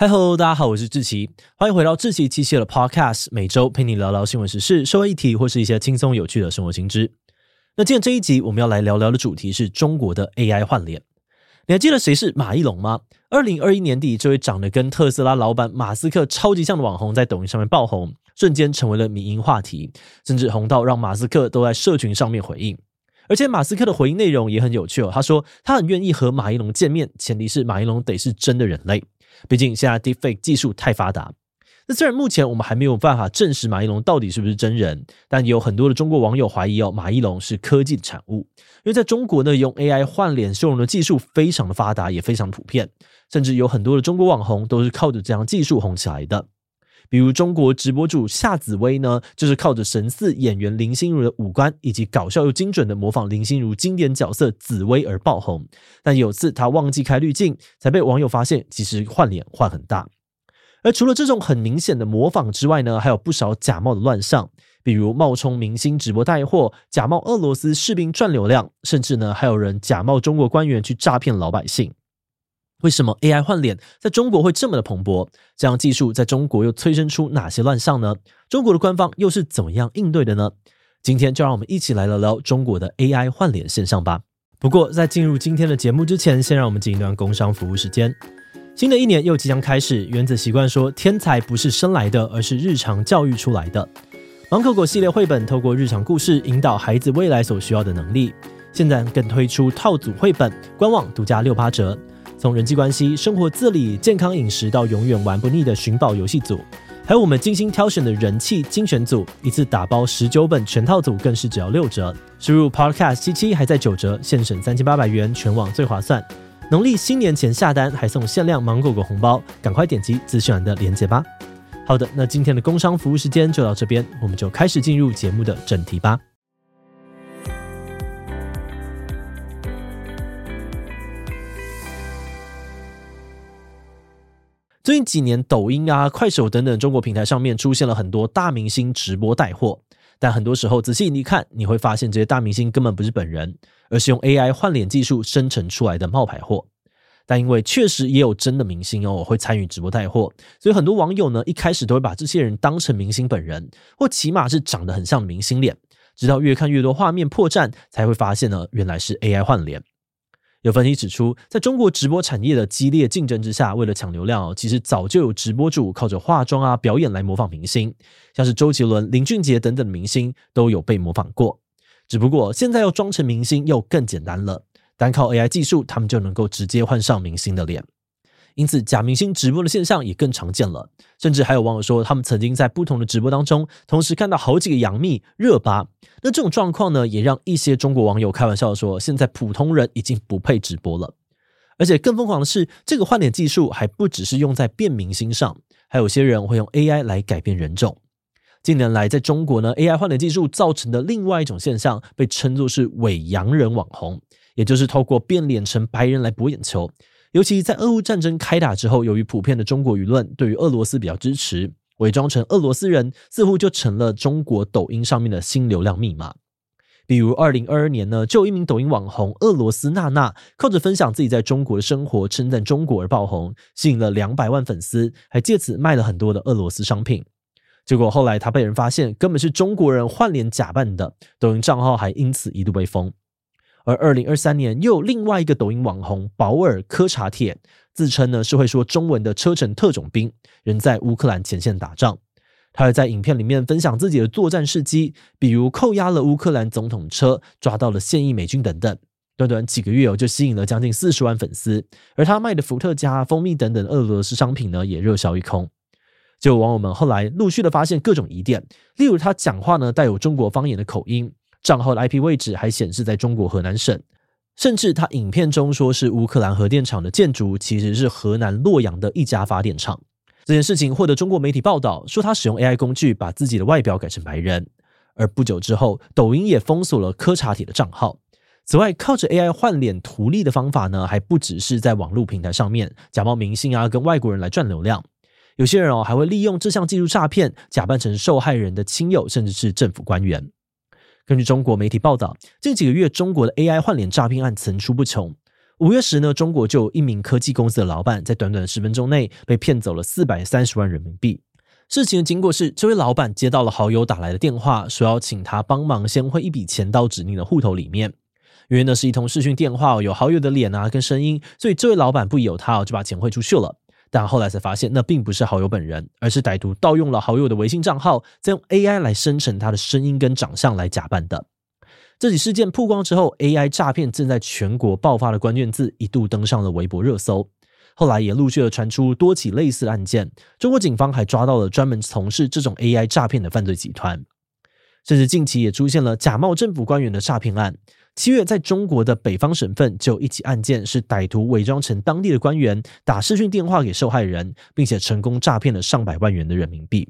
嗨喽，大家好，我是志奇，欢迎回到志奇机械的 Podcast，每周陪你聊聊新闻时事、社会议题或是一些轻松有趣的生活新知。那今天这一集我们要来聊聊的主题是中国的 AI 换脸。你还记得谁是马一龙吗？二零二一年底，这位长得跟特斯拉老板马斯克超级像的网红在抖音上面爆红，瞬间成为了民营话题，甚至红到让马斯克都在社群上面回应。而且马斯克的回应内容也很有趣哦，他说他很愿意和马一龙见面，前提是马一龙得是真的人类。毕竟现在 Deepfake 技术太发达，那虽然目前我们还没有办法证实马一龙到底是不是真人，但有很多的中国网友怀疑哦，马一龙是科技的产物。因为在中国呢，用 AI 换脸修容的技术非常的发达，也非常普遍，甚至有很多的中国网红都是靠着这样技术红起来的。比如中国直播主夏紫薇呢，就是靠着神似演员林心如的五官，以及搞笑又精准的模仿林心如经典角色紫薇而爆红。但有次她忘记开滤镜，才被网友发现，其实换脸换很大。而除了这种很明显的模仿之外呢，还有不少假冒的乱象，比如冒充明星直播带货，假冒俄罗斯士兵赚流量，甚至呢还有人假冒中国官员去诈骗老百姓。为什么 AI 换脸在中国会这么的蓬勃？这样技术在中国又催生出哪些乱象呢？中国的官方又是怎么样应对的呢？今天就让我们一起来聊聊中国的 AI 换脸现象吧。不过在进入今天的节目之前，先让我们进一段工商服务时间。新的一年又即将开始，原子习惯说，天才不是生来的，而是日常教育出来的。芒狗狗系列绘本透过日常故事引导孩子未来所需要的能力。现在更推出套组绘本，官网独家六八折。从人际关系、生活自理、健康饮食到永远玩不腻的寻宝游戏组，还有我们精心挑选的人气精选组，一次打包十九本全套组更是只要六折。输入 Podcast 七七还在九折，现省三千八百元，全网最划算。农历新年前下单还送限量芒果果红包，赶快点击资讯栏的链接吧。好的，那今天的工商服务时间就到这边，我们就开始进入节目的正题吧。最近几年，抖音啊、快手等等中国平台上面出现了很多大明星直播带货，但很多时候仔细一看，你会发现这些大明星根本不是本人，而是用 AI 换脸技术生成出来的冒牌货。但因为确实也有真的明星哦会参与直播带货，所以很多网友呢一开始都会把这些人当成明星本人，或起码是长得很像明星脸，直到越看越多画面破绽，才会发现呢原来是 AI 换脸。有分析指出，在中国直播产业的激烈竞争之下，为了抢流量，其实早就有直播主靠着化妆啊、表演来模仿明星，像是周杰伦、林俊杰等等明星都有被模仿过。只不过现在要装成明星又更简单了，单靠 AI 技术，他们就能够直接换上明星的脸。因此，假明星直播的现象也更常见了，甚至还有网友说，他们曾经在不同的直播当中，同时看到好几个杨幂热巴。那这种状况呢，也让一些中国网友开玩笑说，现在普通人已经不配直播了。而且更疯狂的是，这个换脸技术还不只是用在变明星上，还有些人会用 AI 来改变人种。近年来，在中国呢，AI 换脸技术造成的另外一种现象，被称作是伪洋人网红，也就是透过变脸成白人来博眼球。尤其在俄乌战争开打之后，由于普遍的中国舆论对于俄罗斯比较支持，伪装成俄罗斯人似乎就成了中国抖音上面的新流量密码。比如二零二二年呢，就有一名抖音网红俄罗斯娜娜，靠着分享自己在中国的生活，称赞中国而爆红，吸引了两百万粉丝，还借此卖了很多的俄罗斯商品。结果后来他被人发现，根本是中国人换脸假扮的，抖音账号还因此一度被封。而二零二三年，又有另外一个抖音网红保尔柯察铁，自称呢是会说中文的车臣特种兵，人在乌克兰前线打仗。他还在影片里面分享自己的作战事迹，比如扣押了乌克兰总统车，抓到了现役美军等等。短短几个月哦，就吸引了将近四十万粉丝。而他卖的伏特加、蜂蜜等等俄罗斯商品呢，也热销一空。就网友们后来陆续的发现各种疑点，例如他讲话呢带有中国方言的口音。账号的 IP 位置还显示在中国河南省，甚至他影片中说是乌克兰核电厂的建筑，其实是河南洛阳的一家发电厂。这件事情获得中国媒体报道，说他使用 AI 工具把自己的外表改成白人。而不久之后，抖音也封锁了柯察铁的账号。此外，靠着 AI 换脸图利的方法呢，还不只是在网络平台上面假冒明星啊，跟外国人来赚流量。有些人哦，还会利用这项技术诈骗，假扮成受害人的亲友，甚至是政府官员。根据中国媒体报道，近几个月中国的 AI 换脸诈骗案层出不穷。五月时呢，中国就有一名科技公司的老板在短短的十分钟内被骗走了四百三十万人民币。事情的经过是，这位老板接到了好友打来的电话，说要请他帮忙先汇一笔钱到指定的户头里面。因为呢是一通视讯电话，有好友的脸啊跟声音，所以这位老板不疑有他，就把钱汇出去了。但后来才发现，那并不是好友本人，而是歹徒盗用了好友的微信账号，再用 AI 来生成他的声音跟长相来假扮的。这起事件曝光之后，AI 诈骗正在全国爆发的关键字一度登上了微博热搜。后来也陆续的传出多起类似的案件，中国警方还抓到了专门从事这种 AI 诈骗的犯罪集团。甚至近期也出现了假冒政府官员的诈骗案。七月，在中国的北方省份就一起案件，是歹徒伪装成当地的官员，打视讯电话给受害人，并且成功诈骗了上百万元的人民币。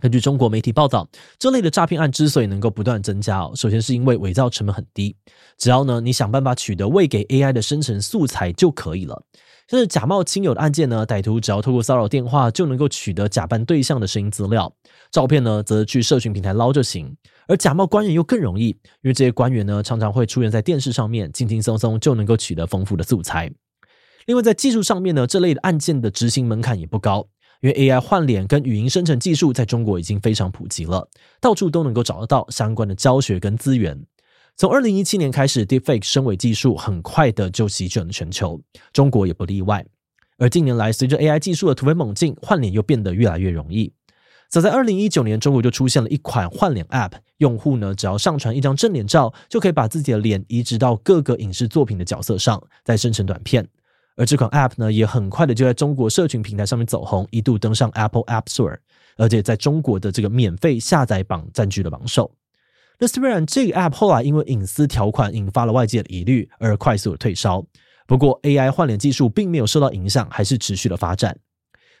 根据中国媒体报道，这类的诈骗案之所以能够不断增加哦，首先是因为伪造成本很低，只要呢你想办法取得喂给 AI 的生成素材就可以了。这是假冒亲友的案件呢，歹徒只要透过骚扰电话就能够取得假扮对象的声音资料，照片呢则去社群平台捞就行。而假冒官员又更容易，因为这些官员呢常常会出现在电视上面，轻轻松松就能够取得丰富的素材。另外在技术上面呢，这类的案件的执行门槛也不高。因为 AI 换脸跟语音生成技术在中国已经非常普及了，到处都能够找得到相关的教学跟资源。从二零一七年开始，Deepfake 深伪技术很快的就席卷了全球，中国也不例外。而近年来，随着 AI 技术的突飞猛进，换脸又变得越来越容易。早在二零一九年，中国就出现了一款换脸 App，用户呢只要上传一张正脸照，就可以把自己的脸移植到各个影视作品的角色上，再生成短片。而这款 App 呢，也很快的就在中国社群平台上面走红，一度登上 Apple App Store，而且在中国的这个免费下载榜占据了榜首。那虽然这个 App 后来因为隐私条款引发了外界的疑虑，而快速的退烧，不过 AI 换脸技术并没有受到影响，还是持续的发展。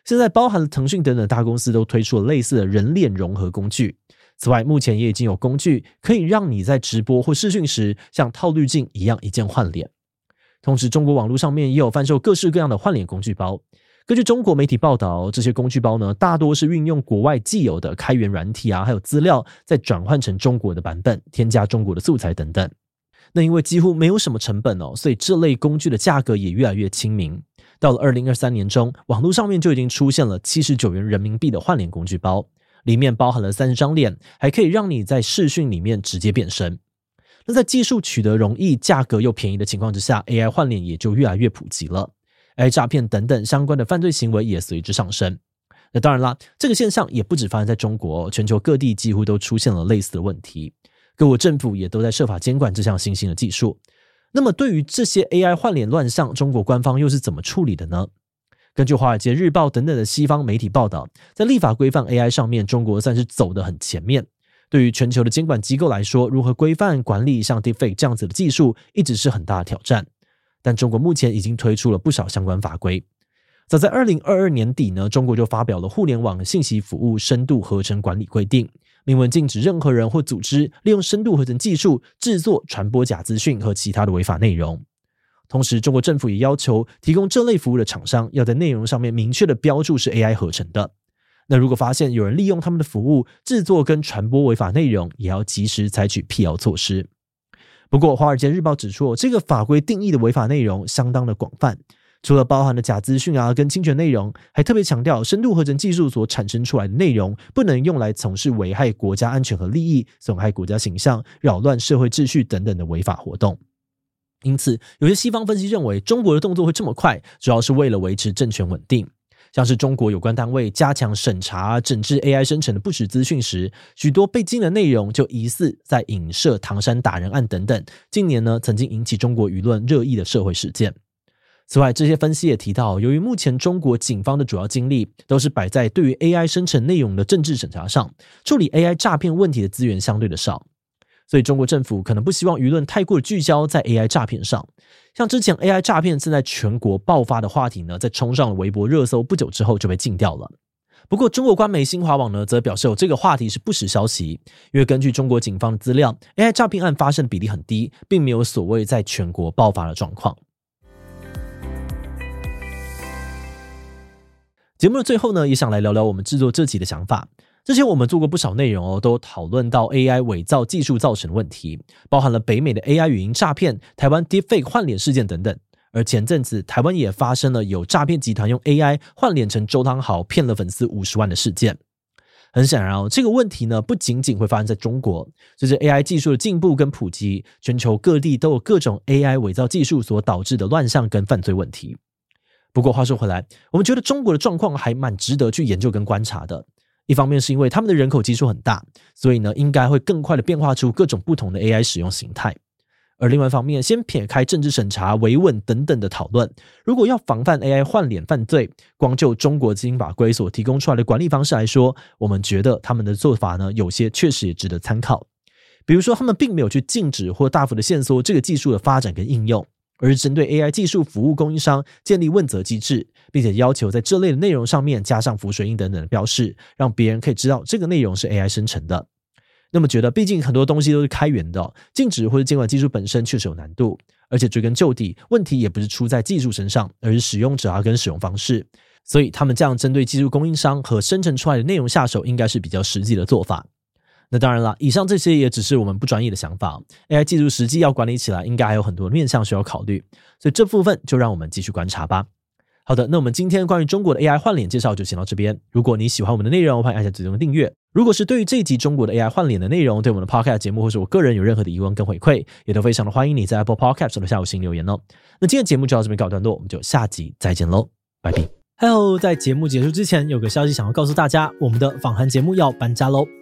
现在包含了腾讯等等大公司都推出了类似的人脸融合工具。此外，目前也已经有工具可以让你在直播或视讯时，像套滤镜一样一键换脸。同时，中国网络上面也有贩售各式各样的换脸工具包。根据中国媒体报道，这些工具包呢，大多是运用国外既有的开源软体啊，还有资料，再转换成中国的版本，添加中国的素材等等。那因为几乎没有什么成本哦，所以这类工具的价格也越来越亲民。到了二零二三年中，网络上面就已经出现了七十九元人民币的换脸工具包，里面包含了三十张脸，还可以让你在视讯里面直接变身。那在技术取得容易、价格又便宜的情况之下，AI 换脸也就越来越普及了，AI 诈骗等等相关的犯罪行为也随之上升。那当然啦，这个现象也不止发生在中国，全球各地几乎都出现了类似的问题，各国政府也都在设法监管这项新兴的技术。那么，对于这些 AI 换脸乱象，中国官方又是怎么处理的呢？根据《华尔街日报》等等的西方媒体报道，在立法规范 AI 上面，中国算是走得很前面。对于全球的监管机构来说，如何规范管理像 Deepfake 这样子的技术，一直是很大的挑战。但中国目前已经推出了不少相关法规。早在二零二二年底呢，中国就发表了《互联网信息服务深度合成管理规定》，明文禁止任何人或组织利用深度合成技术制作、传播假资讯和其他的违法内容。同时，中国政府也要求提供这类服务的厂商要在内容上面明确的标注是 AI 合成的。那如果发现有人利用他们的服务制作跟传播违法内容，也要及时采取辟谣措施。不过，《华尔街日报》指出，这个法规定义的违法内容相当的广泛，除了包含了假资讯啊跟侵权内容，还特别强调深度合成技术所产生出来的内容不能用来从事危害国家安全和利益、损害国家形象、扰乱社会秩序等等的违法活动。因此，有些西方分析认为，中国的动作会这么快，主要是为了维持政权稳定。像是中国有关单位加强审查、整治 AI 生成的不实资讯时，许多被禁的内容就疑似在影射唐山打人案等等。近年呢，曾经引起中国舆论热议的社会事件。此外，这些分析也提到，由于目前中国警方的主要精力都是摆在对于 AI 生成内容的政治审查上，处理 AI 诈骗问题的资源相对的少。所以，中国政府可能不希望舆论太过聚焦在 AI 诈骗上。像之前 AI 诈骗正在全国爆发的话题呢，在冲上了微博热搜不久之后就被禁掉了。不过，中国官媒新华网呢，则表示有这个话题是不实消息，因为根据中国警方的资料，AI 诈骗案发生的比例很低，并没有所谓在全国爆发的状况。节目的最后呢，也想来聊聊我们制作这集的想法。之前我们做过不少内容哦，都讨论到 AI 伪造技术造成的问题，包含了北美的 AI 语音诈骗、台湾 Deepfake 换脸事件等等。而前阵子台湾也发生了有诈骗集团用 AI 换脸成周汤豪骗了粉丝五十万的事件。很显然哦，这个问题呢不仅仅会发生在中国，随着 AI 技术的进步跟普及，全球各地都有各种 AI 伪造技术所导致的乱象跟犯罪问题。不过话说回来，我们觉得中国的状况还蛮值得去研究跟观察的。一方面是因为他们的人口基数很大，所以呢，应该会更快的变化出各种不同的 AI 使用形态。而另外一方面，先撇开政治审查、维稳等等的讨论，如果要防范 AI 换脸犯罪，光就中国基因法规所提供出来的管理方式来说，我们觉得他们的做法呢，有些确实也值得参考。比如说，他们并没有去禁止或大幅的限缩这个技术的发展跟应用。而是针对 AI 技术服务供应商建立问责机制，并且要求在这类的内容上面加上浮水印等等的标示，让别人可以知道这个内容是 AI 生成的。那么觉得，毕竟很多东西都是开源的，禁止或者监管技术本身确实有难度，而且追根究底，问题也不是出在技术身上，而是使用者啊跟使用方式。所以他们这样针对技术供应商和生成出来的内容下手，应该是比较实际的做法。那当然了，以上这些也只是我们不专业的想法。AI 技术实际要管理起来，应该还有很多面向需要考虑，所以这部分就让我们继续观察吧。好的，那我们今天关于中国的 AI 换脸介绍就先到这边。如果你喜欢我们的内容，欢迎按下指定的订阅。如果是对于这一集中国的 AI 换脸的内容，对我们的 Podcast 节目或是我个人有任何的疑问跟回馈，也都非常的欢迎你在 Apple Podcast 的下五星留言哦。那今天节目就到这边告一段落，我们就下集再见喽，拜拜。Hello，在节目结束之前，有个消息想要告诉大家，我们的访谈节目要搬家喽。